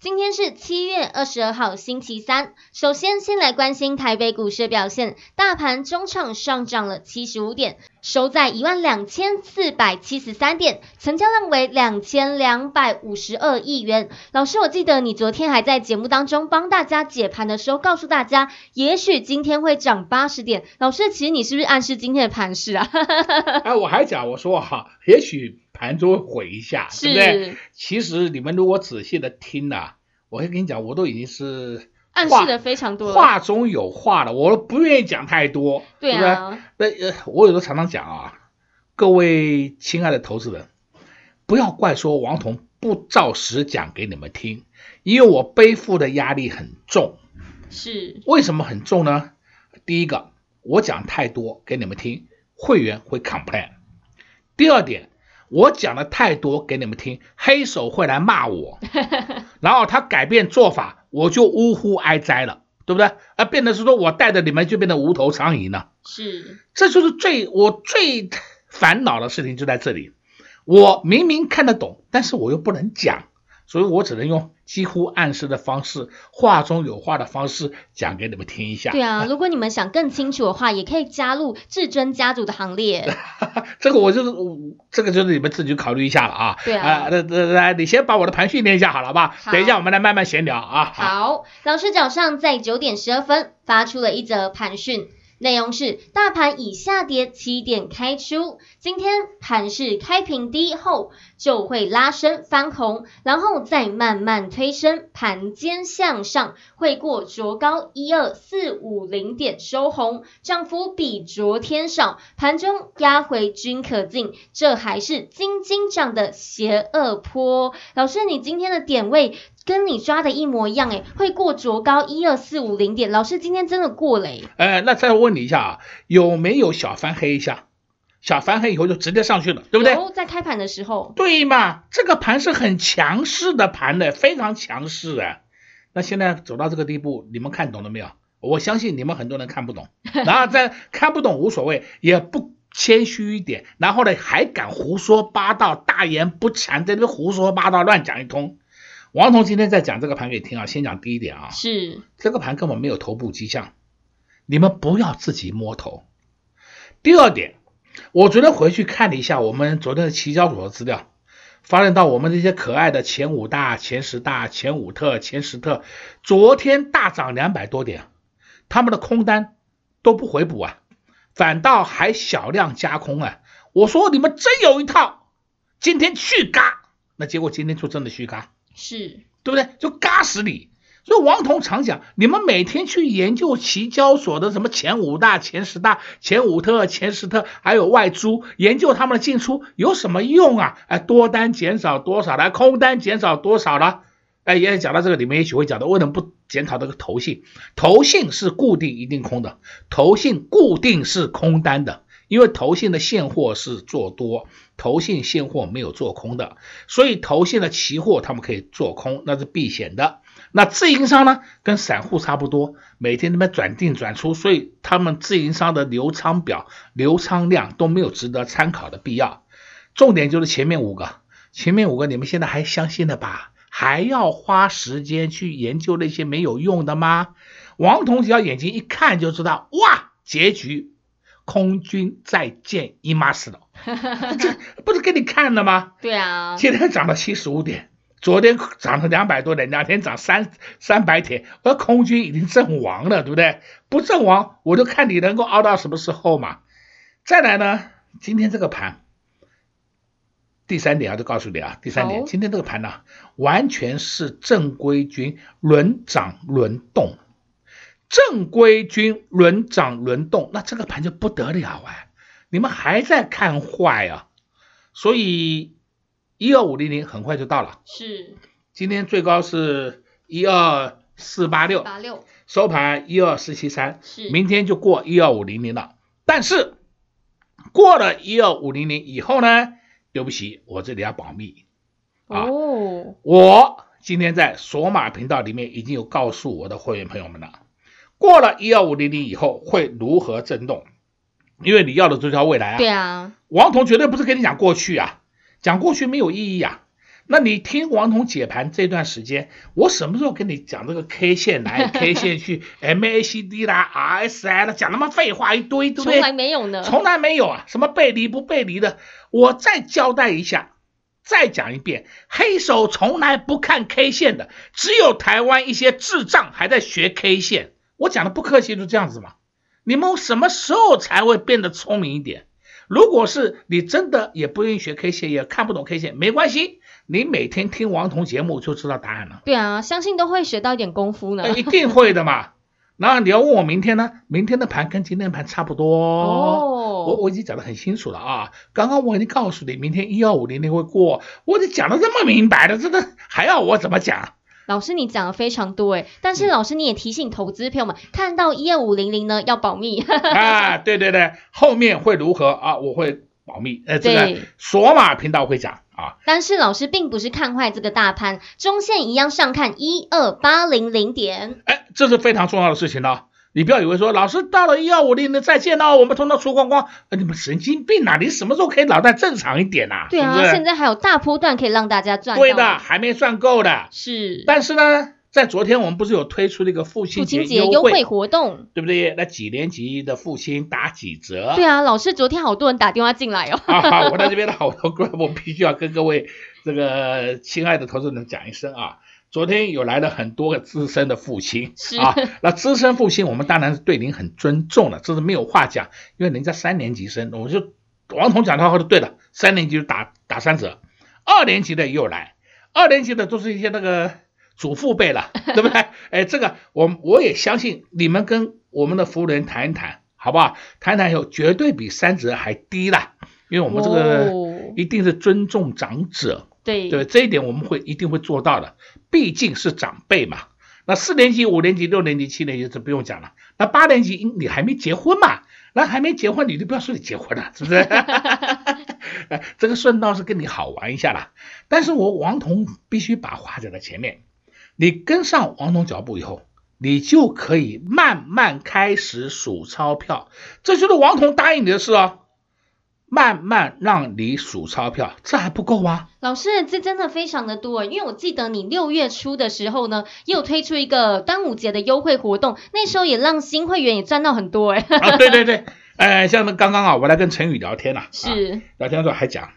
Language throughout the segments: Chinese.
今天是七月二十二号，星期三。首先，先来关心台北股市的表现。大盘中场上涨了七十五点，收在一万两千四百七十三点，成交量为两千两百五十二亿元。老师，我记得你昨天还在节目当中帮大家解盘的时候，告诉大家，也许今天会涨八十点。老师，其实你是不是暗示今天的盘势啊？哎，我还讲，我说哈，也许。盘中会毁一下，对不对？其实你们如果仔细的听啊，我会跟你讲，我都已经是暗示的非常多，话中有话了，我都不愿意讲太多，对啊。那呃，我有时候常常讲啊，各位亲爱的投资人，不要怪说王彤不照实讲给你们听，因为我背负的压力很重。是。为什么很重呢？第一个，我讲太多给你们听，会员会 complain。第二点。我讲的太多给你们听，黑手会来骂我，然后他改变做法，我就呜呼哀哉了，对不对？啊，变得是说我带着你们就变得无头苍蝇了，是，这就是最我最烦恼的事情就在这里，我明明看得懂，但是我又不能讲。所以我只能用几乎暗示的方式，话中有话的方式讲给你们听一下。对啊，如果你们想更清楚的话，也可以加入至尊家族的行列。这个我就是，这个就是你们自己考虑一下了啊。对啊。来来来，你先把我的盘训练一下好了吧？等一下我们来慢慢闲聊啊。好，好老师早上在九点十二分发出了一则盘讯。内容是大盘已下跌七点开出，今天盘势开平低后就会拉升翻红，然后再慢慢推升，盘间向上会过昨高一二四五零点收红，涨幅比昨天少，盘中压回均可进，这还是金金涨的邪恶坡。老师，你今天的点位跟你抓的一模一样，诶，会过昨高一二四五零点。老师今天真的过了，诶。呃，那再问你一下啊，有没有小翻黑一下？小翻黑以后就直接上去了，对不对？在开盘的时候。对嘛，这个盘是很强势的盘的，非常强势啊。那现在走到这个地步，你们看懂了没有？我相信你们很多人看不懂，然后再看不懂无所谓，也不谦虚一点，然后呢还敢胡说八道，大言不惭，在这边胡说八道，乱讲一通。王彤今天在讲这个盘给你听啊，先讲第一点啊，是这个盘根本没有头部迹象，你们不要自己摸头。第二点，我昨天回去看了一下我们昨天的期交所的资料，发现到我们这些可爱的前五大、前十大、前五特、前十特，昨天大涨两百多点，他们的空单都不回补啊，反倒还小量加空啊。我说你们真有一套，今天去嘎，那结果今天就真的去嘎。是对不对？就嘎死你！所以王彤常讲，你们每天去研究期交所的什么前五大、前十大、前五特、前十特，还有外租，研究他们的进出有什么用啊？哎，多单减少多少了？空单减少多少了？哎，也讲到这个里面，也许会讲到为什么不检讨这个投信？投信是固定一定空的，投信固定是空单的。因为投信的现货是做多，投信现货没有做空的，所以投信的期货他们可以做空，那是避险的。那自营商呢，跟散户差不多，每天那边转进转出，所以他们自营商的流仓表、流仓量都没有值得参考的必要。重点就是前面五个，前面五个你们现在还相信的吧？还要花时间去研究那些没有用的吗？王彤只要眼睛一看就知道，哇，结局。空军再见，姨妈死了，这不是给你看的吗？对啊，今天涨到七十五点，昨天涨了两百多点，两天涨三三百点，而空军已经阵亡了，对不对？不阵亡，我就看你能够熬到什么时候嘛。再来呢，今天这个盘，第三点啊，就告诉你啊，第三点，今天这个盘呢，完全是正规军轮涨轮动。正规军轮涨轮动，那这个盘就不得了啊！你们还在看坏啊？所以一二五零零很快就到了，是，今天最高是一二四八六，八六收盘一二四七三，是，明天就过一二五零零了。但是过了一二五零零以后呢？对不起，我这里要保密啊！哦，我今天在索马频道里面已经有告诉我的会员朋友们了，过了一二五零零以后会如何震动？因为你要的就是条未来啊！对啊，王彤绝对不是跟你讲过去啊，讲过去没有意义啊。那你听王彤解盘这段时间，我什么时候跟你讲这个 K 线来 K 线去 MACD 啦 RSI 啦，讲他妈废话一堆，对不对？从来没有呢，从来没有啊，什么背离不背离的，我再交代一下，再讲一遍，黑手从来不看 K 线的，只有台湾一些智障还在学 K 线。我讲的不客气，就这样子嘛。你们什么时候才会变得聪明一点？如果是你真的也不愿意学 K 线，也看不懂 K 线，没关系，你每天听王彤节目就知道答案了。对啊，相信都会学到一点功夫呢。一定会的嘛。然后你要问我明天呢？明天的盘跟今天的盘差不多。哦，我我已经讲得很清楚了啊。刚刚我已经告诉你，明天一二五零零会过，我得讲得这么明白的，真的还要我怎么讲？老师，你讲的非常多哎，但是老师你也提醒投资朋友们，嗯、看到一二五零零呢要保密。啊，对对对，后面会如何啊？我会保密。呃，这个索马频道会讲啊。但是老师并不是看坏这个大盘，中线一样上看一二八零零点。哎，这是非常重要的事情呢。你不要以为说老师到了一二五零零再见喽，我们通道出光光。你们神经病啊！你什么时候可以脑袋正常一点啊？对啊，是是现在还有大波段可以让大家赚。对的，还没赚够的。是。但是呢，在昨天我们不是有推出那个父亲节优惠活动，对不对？那几年级的父亲打几折？对啊，老师昨天好多人打电话进来哦。啊，我在这边的好多哥，我必须要跟各位这个亲爱的投资人讲一声啊。昨天有来了很多个资深的父亲啊，那资深父亲我们当然是对您很尊重了，这是没有话讲，因为人家三年级生，我就王彤讲的话都对了，三年级就打打三折，二年级的也有来，二年级的都是一些那个祖父辈了，对不对？哎，这个我我也相信你们跟我们的服务人员谈一谈，好不好？谈谈以后绝对比三折还低了，因为我们这个一定是尊重长者。对对，这一点我们会一定会做到的，毕竟是长辈嘛。那四年级、五年级、六年级、七年级这不用讲了。那八年级，你还没结婚嘛？那还没结婚，你就不要说你结婚了，是不是？这个顺道是跟你好玩一下啦。但是我王彤必须把话讲在前面，你跟上王彤脚步以后，你就可以慢慢开始数钞票，这就是王彤答应你的事哦。慢慢让你数钞票，这还不够吗？老师，这真的非常的多，因为我记得你六月初的时候呢，也有推出一个端午节的优惠活动，那时候也让新会员也赚到很多哎。啊，对对对，哎，像那刚刚啊，我来跟陈宇聊天了，是、啊、聊天的时候还讲，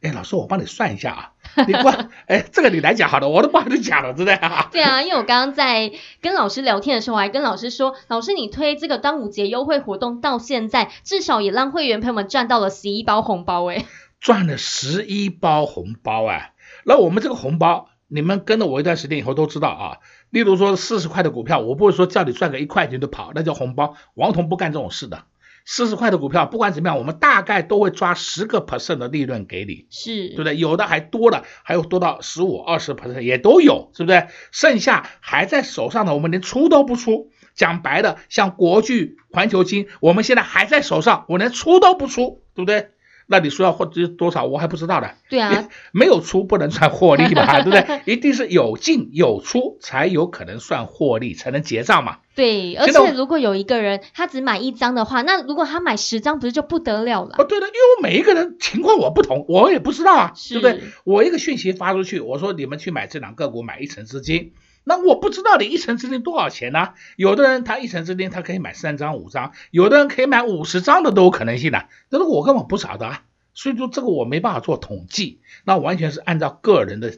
哎，老师，我帮你算一下啊。你关哎，这个你来讲好了，我都不好意思讲了，真的对？对啊，因为我刚刚在跟老师聊天的时候，我还跟老师说，老师你推这个端午节优惠活动到现在，至少也让会员朋友们赚到了十一包红包哎，赚了十一包红包啊！那我们这个红包，你们跟了我一段时间以后都知道啊。例如说四十块的股票，我不会说叫你赚个一块钱就跑，那叫红包。王彤不干这种事的。四十块的股票，不管怎么样，我们大概都会抓十个 percent 的利润给你，是对不对？有的还多了，还有多到十五、二十 percent 也都有，是不是？剩下还在手上的，我们连出都不出。讲白的，像国巨、环球金，我们现在还在手上，我连出都不出，对不对？那你说要获得多少，我还不知道的。对啊，没有出不能算获利嘛，对不对？一定是有进有出才有可能算获利，才能结账嘛。对，而且如果有一个人他只买一张的话，那如果他买十张，不是就不得了了？哦，对的，因为我每一个人情况我不同，我也不知道啊，对不对？我一个讯息发出去，我说你们去买这两个股，买一成资金。那我不知道你一层资金多少钱呢、有的人他一层资金他可以买三张五张，有的人可以买五十张的都有可能性的。这是我根本不晓得啊，所以说这个我没办法做统计，那完全是按照个人的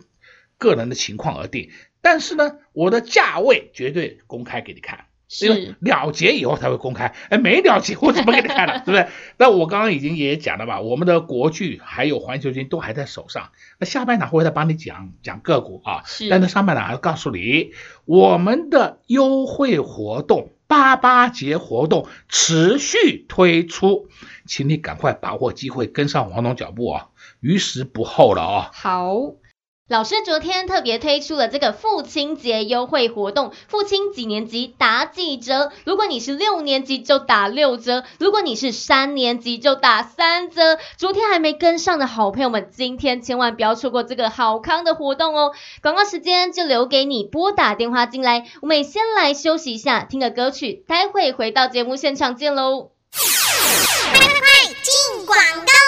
个人的情况而定。但是呢，我的价位绝对公开给你看，是了结以后才会公开，哎，没了结我怎么给你看了，对不对？那我刚刚已经也讲了吧，我们的国剧还有环球金都还在手上，那下半场会再帮你讲讲个股啊，是，但是上半场还要告诉你，我们的优惠活动八八节活动持续推出，请你赶快把握机会，跟上王总脚步啊，于时不候了啊。好。老师昨天特别推出了这个父亲节优惠活动，父亲几年级打几折？如果你是六年级就打六折，如果你是三年级就打三折。昨天还没跟上的好朋友们，今天千万不要错过这个好康的活动哦！广告时间就留给你拨打电话进来，我们也先来休息一下，听个歌曲，待会回到节目现场见喽。快快快，进广告。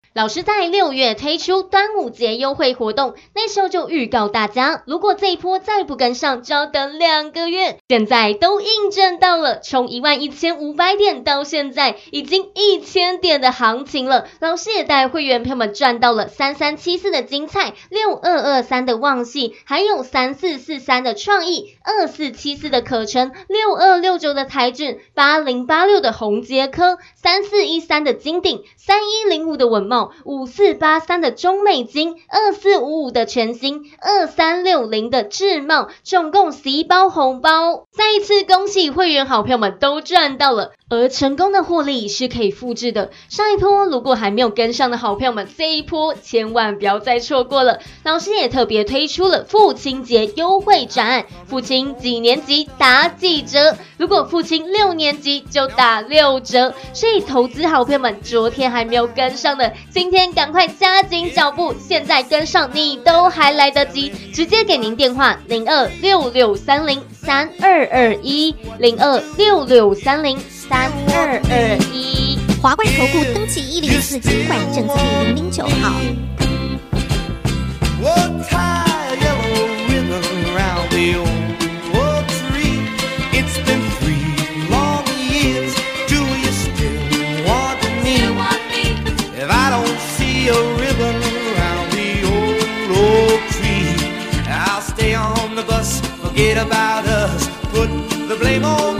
老师在六月推出端午节优惠活动，那时候就预告大家，如果这一波再不跟上，就要等两个月。现在都印证到了，从一万一千五百点到现在已经一千点的行情了。老师也带会员朋友们赚到了三三七四的精彩，六二二三的旺矽，还有三四四三的创意，二四七四的可成，六二六九的台俊，八零八六的红杰科，三四一三的金鼎，三一零五的稳五四八三的中美金，二四五五的全新，二三六零的智茂，总共十一包红包。再一次恭喜会员好朋友们都赚到了，而成功的获利是可以复制的。上一波如果还没有跟上的好朋友们，这一波千万不要再错过了。老师也特别推出了父亲节优惠展案，父亲几年级打几折？如果父亲六年级就打六折。所以投资好朋友们，昨天还没有跟上的。今天赶快加紧脚步，现在跟上你都还来得及，直接给您电话零二六六三零三二二一零二六六三零三二二一，华冠投顾登记一零四金管证字第零零九号。same old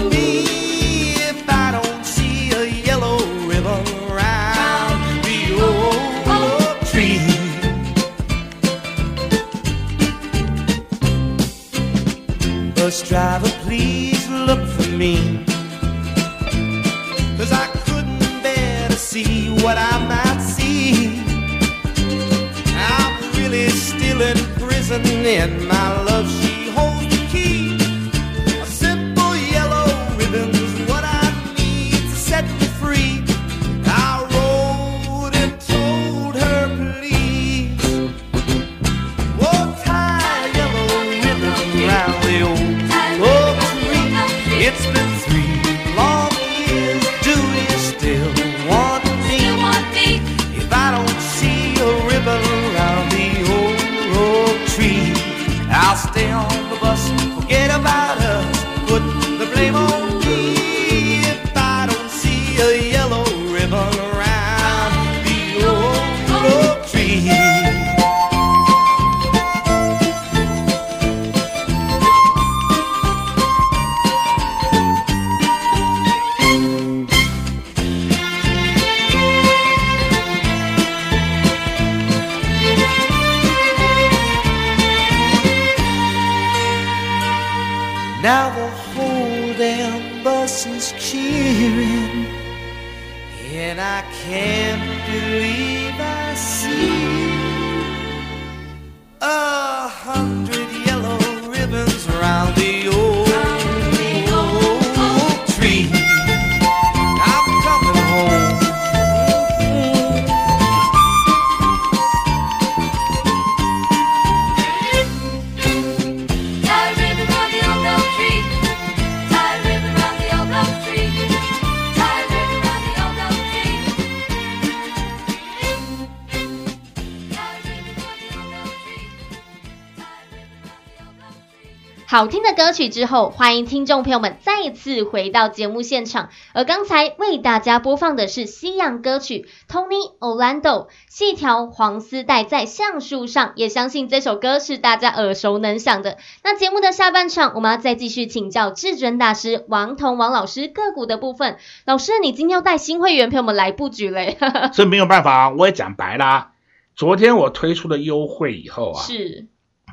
好听的歌曲之后，欢迎听众朋友们再次回到节目现场。而刚才为大家播放的是西洋歌曲 Tony Orlando 细条黄丝带在橡树上，也相信这首歌是大家耳熟能详的。那节目的下半场，我们要再继续请教至尊大师王彤王老师个股的部分。老师，你今天要带新会员朋友们来布局嘞？这没有办法，我也讲白啦。昨天我推出了优惠以后啊，是，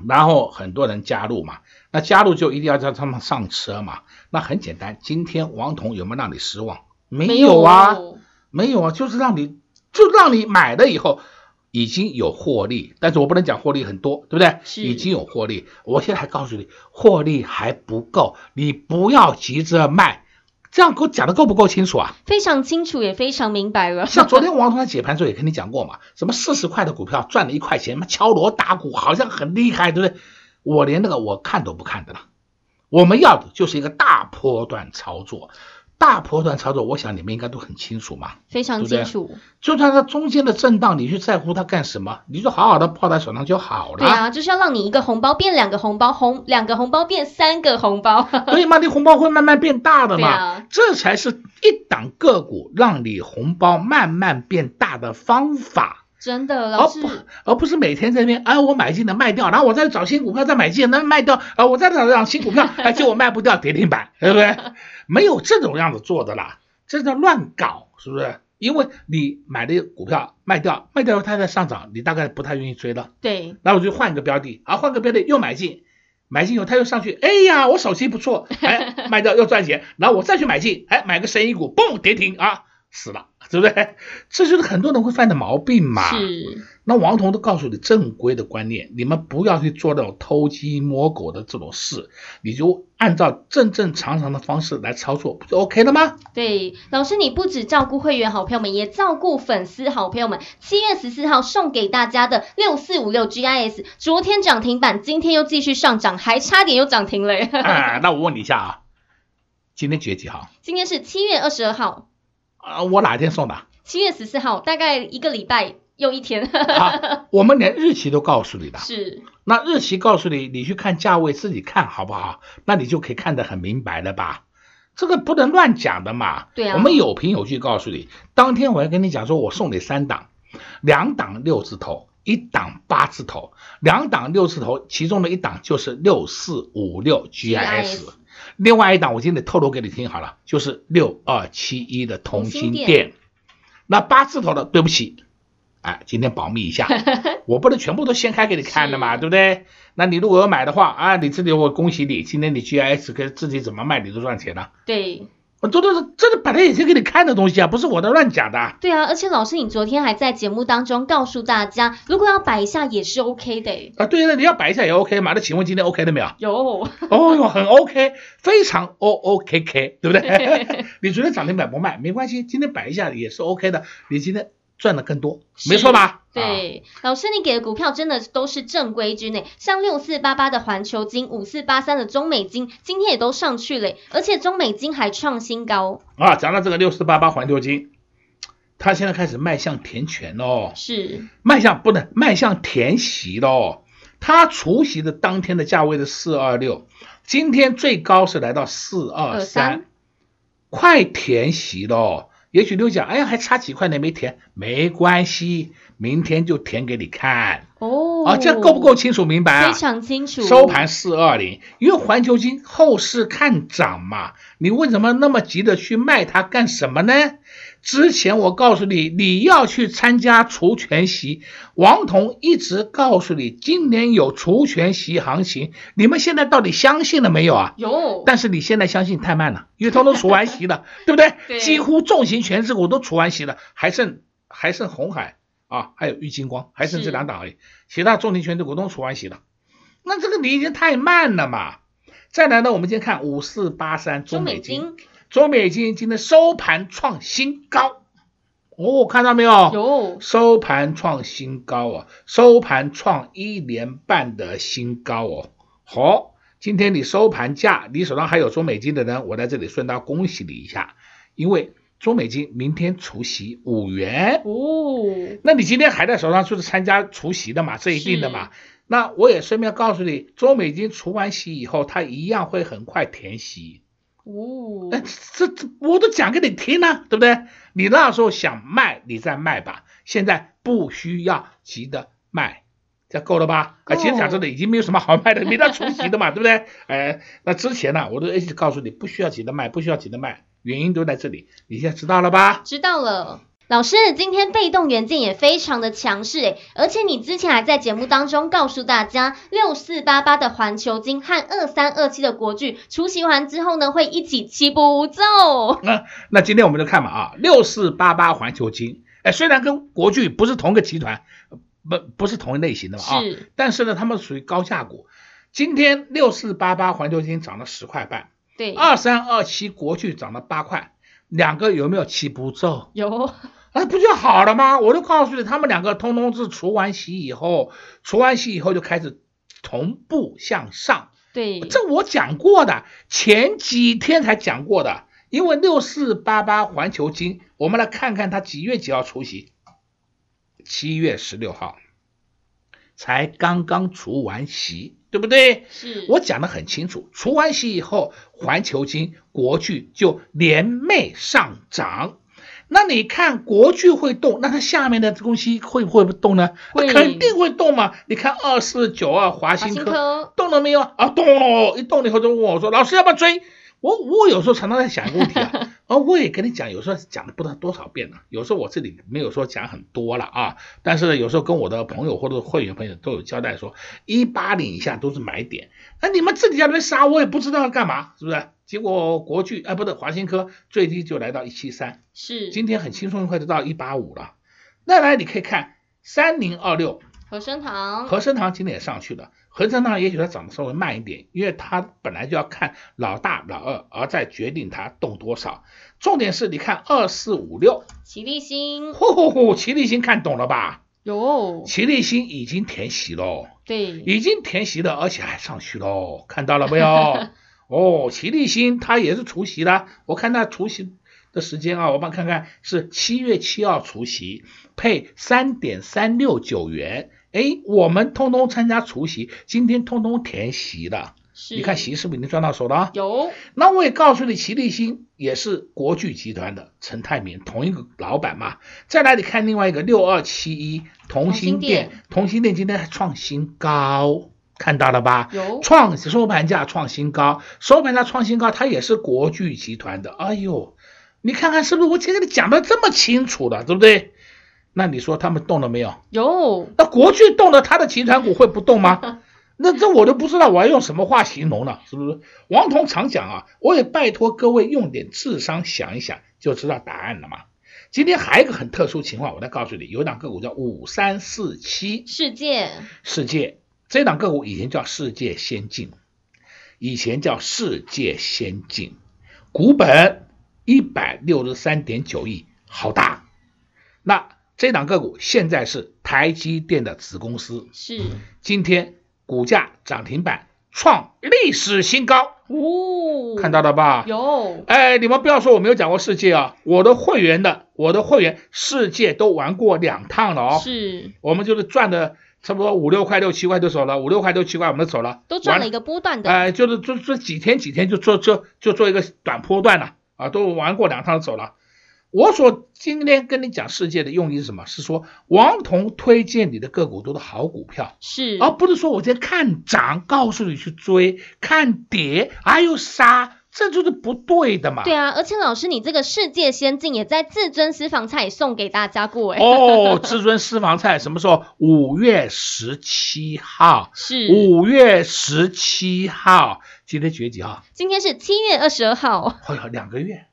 然后很多人加入嘛。那加入就一定要叫他们上车嘛？那很简单，今天王彤有没有让你失望？没有啊，没有，啊，就是让你就让你买了以后已经有获利，但是我不能讲获利很多，对不对？已经有获利。我现在还告诉你，获利还不够，你不要急着卖。这样给我讲的够不够清楚啊？非常清楚，也非常明白了。像昨天王彤在解盘的时候也跟你讲过嘛，什么四十块的股票赚了一块钱，敲锣打鼓，好像很厉害，对不对？我连那个我看都不看的了，我们要的就是一个大波段操作，大波段操作，我想你们应该都很清楚嘛，非常清楚。对对，就算它中间的震荡，你去在乎它干什么？你就好好的泡在手上就好了。对啊，就是要让你一个红包变两个红包，红两个红包变三个红包。所以嘛，你红包会慢慢变大的嘛，啊、这才是一档个股让你红包慢慢变大的方法。真的，老师，而不而不是每天在那边，哎，我买进的卖掉，然后我再找新股票再买进，那卖掉，啊，我再找找新股票，哎，结果卖不掉，跌停板，对不对？没有这种样子做的啦，这叫乱搞，是不是？因为你买的股票卖掉，卖掉后它在上涨，你大概不太愿意追了。对，然后我就换一个标的，啊，换个标的又买进，买进以后它又上去，哎呀，我手气不错，哎，卖掉又赚钱，然后我再去买进，哎，买个神医股，嘣，跌停啊。死了，对不对？这就是很多人会犯的毛病嘛。是。那王彤都告诉你正规的观念，你们不要去做那种偷鸡摸狗的这种事，你就按照正正常常的方式来操作，不就 OK 了吗？对，老师你不只照顾会员好朋友们，也照顾粉丝好朋友们。七月十四号送给大家的六四五六 GIS，昨天涨停板，今天又继续上涨，还差点又涨停了。啊，那我问你一下啊，今天几月几号？今天是七月二十二号。啊，我哪天送的？七月十四号，大概一个礼拜又一天。好，我们连日期都告诉你的。是。那日期告诉你，你去看价位自己看好不好？那你就可以看得很明白了吧？这个不能乱讲的嘛。对啊。我们有凭有据告诉你，当天我要跟你讲说，我送你三档，两档六字头，一档八字头，两档六字头，其中的一档就是六四五六 GIS。另外一档我今天透露给你听好了，就是六二七一的同心电，那八字头的对不起，哎，今天保密一下，我不能全部都掀开给你看的嘛，对不对？那你如果要买的话啊，你自己我恭喜你，今天你 GIS 跟自己怎么卖你都赚钱了。对。我这都是这是摆在眼前给你看的东西啊，不是我的乱讲的。对啊，而且老师，你昨天还在节目当中告诉大家，如果要摆一下也是 OK 的。啊，对啊，你要摆一下也 OK 嘛？那请问今天 OK 了没有？有。哦哟，很 OK，非常 O O K K，对不对？你昨天涨停板不卖没关系，今天摆一下也是 OK 的。你今天。赚的更多，没错吧？对，啊、老师，你给的股票真的都是正规之内，像六四八八的环球金、五四八三的中美金，今天也都上去了，而且中美金还创新高。啊，讲到这个六四八八环球金，它现在开始迈向填权喽，是迈向不能迈向填息喽。它除息的当天的价位是四二六，今天最高是来到四二三，快填息喽。也许六讲，哎呀，还差几块呢，没填，没关系，明天就填给你看。哦，啊，这样够不够清楚明白啊？非常清楚。收盘四二零，因为环球金后市看涨嘛，你为什么那么急的去卖它干什么呢？之前我告诉你，你要去参加除权息，王彤一直告诉你，今年有除权息行情，你们现在到底相信了没有啊？有。但是你现在相信太慢了，因为通通除完息了，对不对？对。几乎重型权值股都除完息了，还剩还剩红海啊，还有玉金光，还剩这两档而已，其他重型权值股都除完息了，那这个你已经太慢了嘛。再来呢，我们先看五四八三中美晶。中美金今天收盘创新高，哦，看到没有？有。收盘创新高啊，收盘创一年半的新高哦。好、哦，今天你收盘价，你手上还有中美金的人，我在这里顺道恭喜你一下，因为中美金明天除息五元哦，那你今天还在手上就是参加除息的嘛，这一定的嘛。那我也顺便告诉你，中美金除完息以后，它一样会很快填息。哦，哎，这这我都讲给你听了，对不对？你那时候想卖，你再卖吧。现在不需要急着卖，这够了吧？啊，其实讲真的，已经没有什么好卖的，没得出息的嘛，对不对？哎，那之前呢，我都一直告诉你，不需要急着卖，不需要急着卖。原因都在这里，你现在知道了吧？知道了，老师，今天被动元件也非常的强势诶，而且你之前还在节目当中告诉大家，六四八八的环球金和二三二七的国巨除息完之后呢，会一起齐步走。那那今天我们就看嘛啊，六四八八环球金，哎，虽然跟国巨不是同个集团，不不是同一类型的嘛啊，但是呢，他们属于高价股。今天六四八八环球金涨了十块半。对，二三二七国巨涨了八块，两个有没有齐步走？有，那不就好了吗？我就告诉你，他们两个通通是除完息以后，除完息以后就开始同步向上。对，这我讲过的，前几天才讲过的。因为六四八八环球金，我们来看看它几月几号除息？七月十六号，才刚刚除完息。对不对？是我讲的很清楚，除完息以后，环球金、国巨就连袂上涨。那你看国剧会动，那它下面的东西会不会不动呢？会，肯定会动嘛。你看二四九二华新科，科动了没有？啊，动了！一动了以后就问我说：“老师要不要追？”我我有时候常常在想一个问题啊。而我也跟你讲，有时候讲了不知道多少遍了，有时候我这里没有说讲很多了啊，但是呢，有时候跟我的朋友或者会员朋友都有交代说，一八零以下都是买点，那你们自己在那边杀，我也不知道要干嘛，是不是？结果国巨啊，不对，华新科最低就来到一七三，是，今天很轻松一块就到一八五了，那来你可以看三零二六。和生堂，和生堂今天也上去了。和生堂也许它涨得稍微慢一点，因为它本来就要看老大、老二，而再决定它动多少。重点是，你看二四五六，齐立新，呼呼呼，齐立新看懂了吧？有，齐立新已经填息喽，对，已经填息了，而且还上去喽，看到了没有？哦，齐立新它也是除夕的，我看它除夕的时间啊，我帮看看，是七月七号除夕，配三点三六九元。哎，我们通通参加除夕，今天通通填席的。你看席是不是已经赚到手了啊？有。那我也告诉你，齐立新也是国巨集团的陈泰明同一个老板嘛。再来，你看另外一个六二七一同心店，同心店今天还创新高，看到了吧？有。创收盘价创新高，收盘价创新高，它也是国巨集团的。哎呦，你看看是不是我今天给你讲的这么清楚了，对不对？那你说他们动了没有？有。那国巨动了，他的集团股会不动吗？那这我都不知道我要用什么话形容了，是不是？王彤常讲啊，我也拜托各位用点智商想一想，就知道答案了嘛。今天还有一个很特殊情况，我再告诉你，有一档个股叫五三四七，世界，世界这档个股以前叫世界先进，以前叫世界先进，股本一百六十三点九亿，好大。那这档个股现在是台积电的子公司，是今天股价涨停板创历史新高哦，看到了吧？有，哎，你们不要说我没有讲过世界啊，我的会员的，我的会员世界都玩过两趟了哦，是，我们就是赚的差不多五六块六七块就走了，五六块六七块我们就走了，都赚了一个波段的，哎，就是这这几天几天就做就就做一个短波段了啊，都玩过两趟就走了。我所今天跟你讲世界的用意是什么？是说王彤推荐你的个股都是好股票，是，而不是说我今天看涨告诉你去追，看跌还有杀，这就是不对的嘛。对啊，而且老师你这个世界先进也在至尊私房菜送给大家过哎。哦，至尊私房菜什么时候？五月十七号，是五月十七号。今天几月几号？今天是七月二十二号。哎呀，两个月。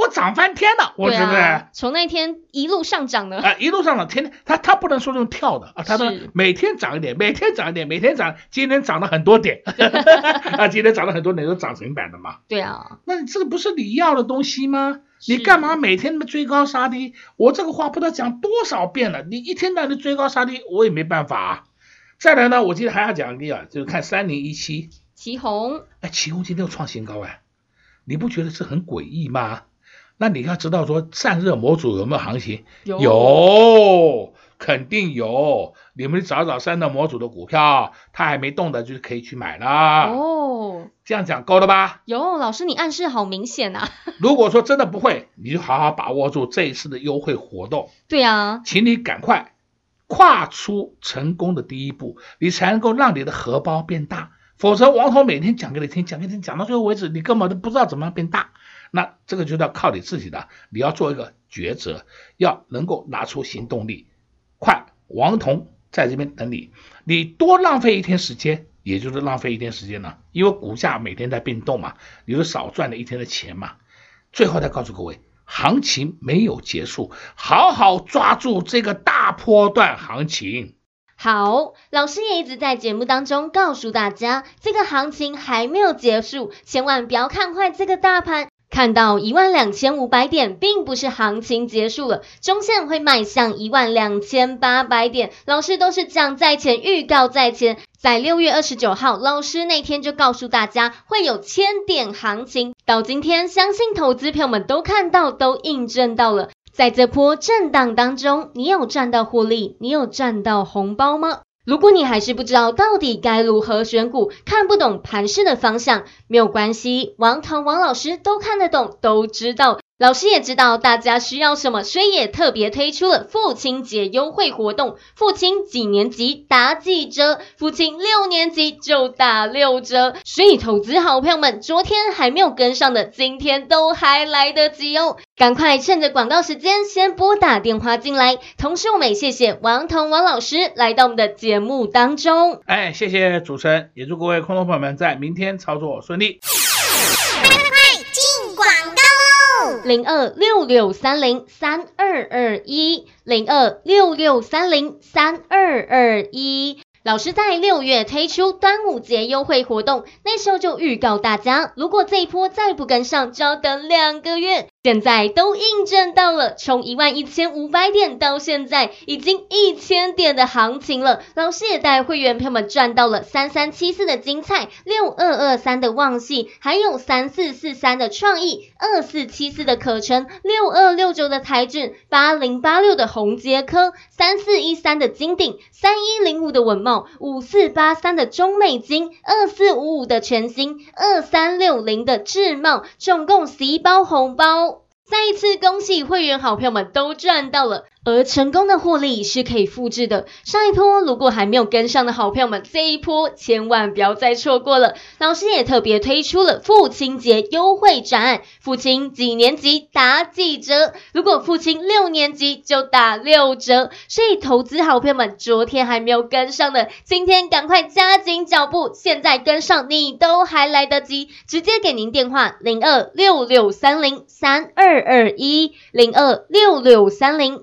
我涨翻天了，我觉得、啊、从那天一路上涨的，啊，一路上涨，天天他他不能说用跳的啊，他说每天涨一点，每天涨一点，每天涨，今天涨了很多点，啊，今天涨了很多点都涨停板的嘛，对啊，那你这个不是你要的东西吗？你干嘛每天那么追高杀低？我这个话不知道讲多少遍了，你一天到晚追高杀低，我也没办法啊。再来呢，我记得还要讲一个啊，就是看三零一七，奇鋐，哎，奇鋐今天又创新高哎，你不觉得这很诡异吗？那你要知道说散热模组有没有行情？有，有，肯定有。你们找找散热模组的股票，它还没动的，就是可以去买了。哦，这样讲够了吧？有，老师你暗示好明显啊。如果说真的不会，你就好好把握住这一次的优惠活动。对啊，请你赶快跨出成功的第一步，你才能够让你的荷包变大。否则，王彤每天讲给你听，讲给你听，讲到最后为止，你根本都不知道怎么样变大。那这个就要靠你自己的，你要做一个抉择，要能够拿出行动力。快，王彤在这边等你。你多浪费一天时间，也就是浪费一天时间了，因为股价每天在变动嘛，你就少赚了一天的钱嘛。最后再告诉各位，行情没有结束，好好抓住这个大波段行情。好，老师也一直在节目当中告诉大家，这个行情还没有结束，千万不要看坏这个大盘。看到一万两千五百点，并不是行情结束了，中线会迈向一万两千八百点。老师都是讲在前，预告在前，在六月二十九号，老师那天就告诉大家会有千点行情。到今天，相信投资朋友们都看到，都印证到了。在这波震荡当中，你有赚到获利？你有赚到红包吗？如果你还是不知道到底该如何选股，看不懂盘势的方向，没有关系，王腾王老师都看得懂，都知道。老师也知道大家需要什么，所以也特别推出了父亲节优惠活动。父亲几年级打几折？父亲六年级就打六折。所以投资好朋友们，昨天还没有跟上的，今天都还来得及哦！赶快趁着广告时间，先拨打电话进来。同时，我们也谢谢王彤王老师来到我们的节目当中。哎，谢谢主持人，也祝各位空头朋友们在明天操作顺利。零二六六三零三二二一，零二六六三零三二二一。老师在六月推出端午节优惠活动，那时候就预告大家，如果这一波再不跟上，就要等两个月。现在都印证到了，从一万一千五百点到现在已经一千点的行情了。老师也带会员朋友们赚到了三三七四的精彩，六二二三的旺矽，还有三四四三的创意，二四七四的可成，六二六九的台骏，八零八六的红杰科，三四一三的金鼎，三一零五的稳懋，五四八三的中美金，二四五五的全新，二三六零的智茂，总共十一包红包。再一次恭喜会员好朋友们都赚到了。而成功的获利是可以复制的。上一波如果还没有跟上的好朋友们，这一波千万不要再错过了。老师也特别推出了父亲节优惠展案，父亲几年级打几折？如果父亲六年级就打六折。所以投资好朋友们，昨天还没有跟上的，今天赶快加紧脚步，现在跟上你都还来得及。直接给您电话零二六六三零三二二一零二六六三零。